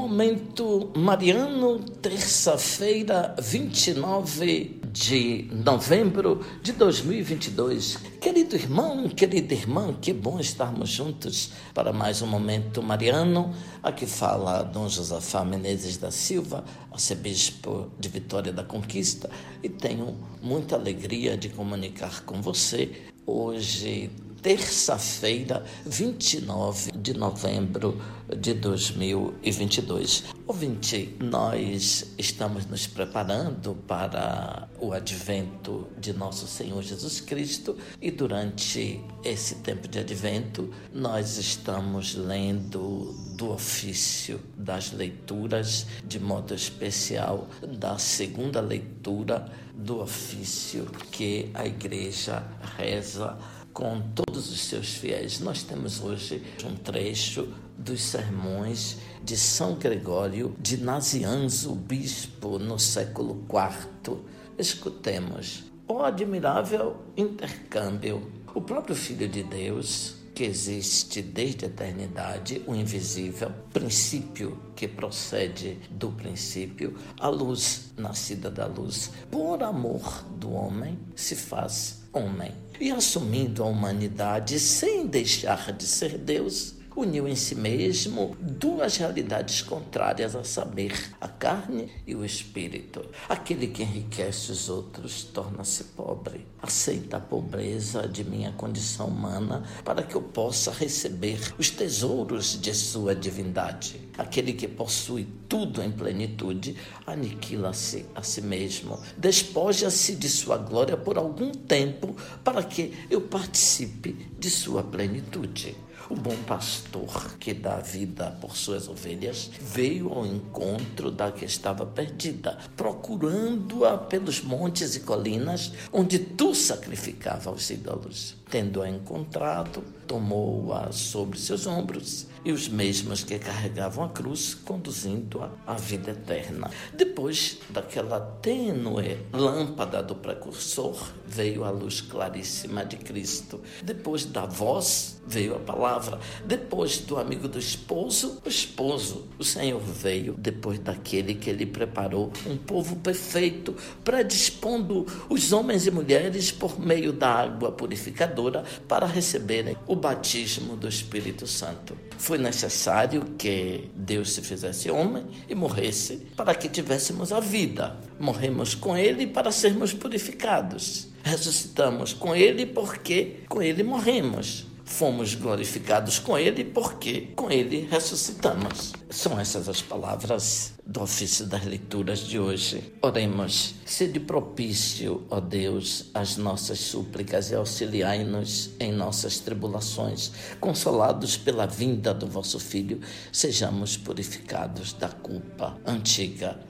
Momento Mariano, terça-feira, 29 de novembro de 2022. Querido irmão, querida irmã, que bom estarmos juntos para mais um Momento Mariano. Aqui fala Dom Josafá Menezes da Silva, arcebispo de Vitória da Conquista, e tenho muita alegria de comunicar com você hoje, terça-feira, 29 de novembro de 2022. Ouvinte, nós estamos nos preparando para o advento de nosso Senhor Jesus Cristo e durante esse tempo de advento nós estamos lendo do ofício das leituras, de modo especial da segunda leitura do ofício que a igreja reza com todos os seus fiéis. Nós temos hoje um trecho dos sermões de São Gregório de Nazianzo, bispo no século IV. Escutemos. O admirável intercâmbio. O próprio Filho de Deus, que existe desde a eternidade, o invisível, princípio que procede do princípio, a luz nascida da luz, por amor do homem, se faz homem. E assumindo a humanidade sem deixar de ser Deus, uniu em si mesmo duas realidades contrárias, a saber, a carne e o espírito. Aquele que enriquece os outros torna-se pobre. Aceita a pobreza de minha condição humana para que eu possa receber os tesouros de sua divindade. Aquele que possui tudo em plenitude aniquila-se a si mesmo, despoja-se de sua glória por algum tempo para que eu participe de sua plenitude. O bom pastor que dá vida por suas ovelhas veio ao encontro da que estava perdida, procurando-a pelos montes e colinas onde tu sacrificava os ídolos. Tendo-a encontrado, tomou-a sobre seus ombros e os mesmos que carregavam a cruz, conduzindo-a à vida eterna. Depois daquela tênue lâmpada do precursor, veio a luz claríssima de Cristo. Depois da voz, veio a palavra. Depois do amigo do esposo, o esposo. O Senhor veio depois daquele que ele preparou um povo perfeito, predispondo os homens e mulheres por meio da água purificadora para receberem o batismo do Espírito Santo. Foi necessário que Deus se fizesse homem e morresse para que tivéssemos a vida. Morremos com ele para sermos purificados. Ressuscitamos com ele porque com ele morremos fomos glorificados com Ele, porque com Ele ressuscitamos. São essas as palavras do ofício das leituras de hoje. Oremos. Sede propício, ó Deus, às nossas súplicas e auxiliai-nos em nossas tribulações. Consolados pela vinda do vosso Filho, sejamos purificados da culpa antiga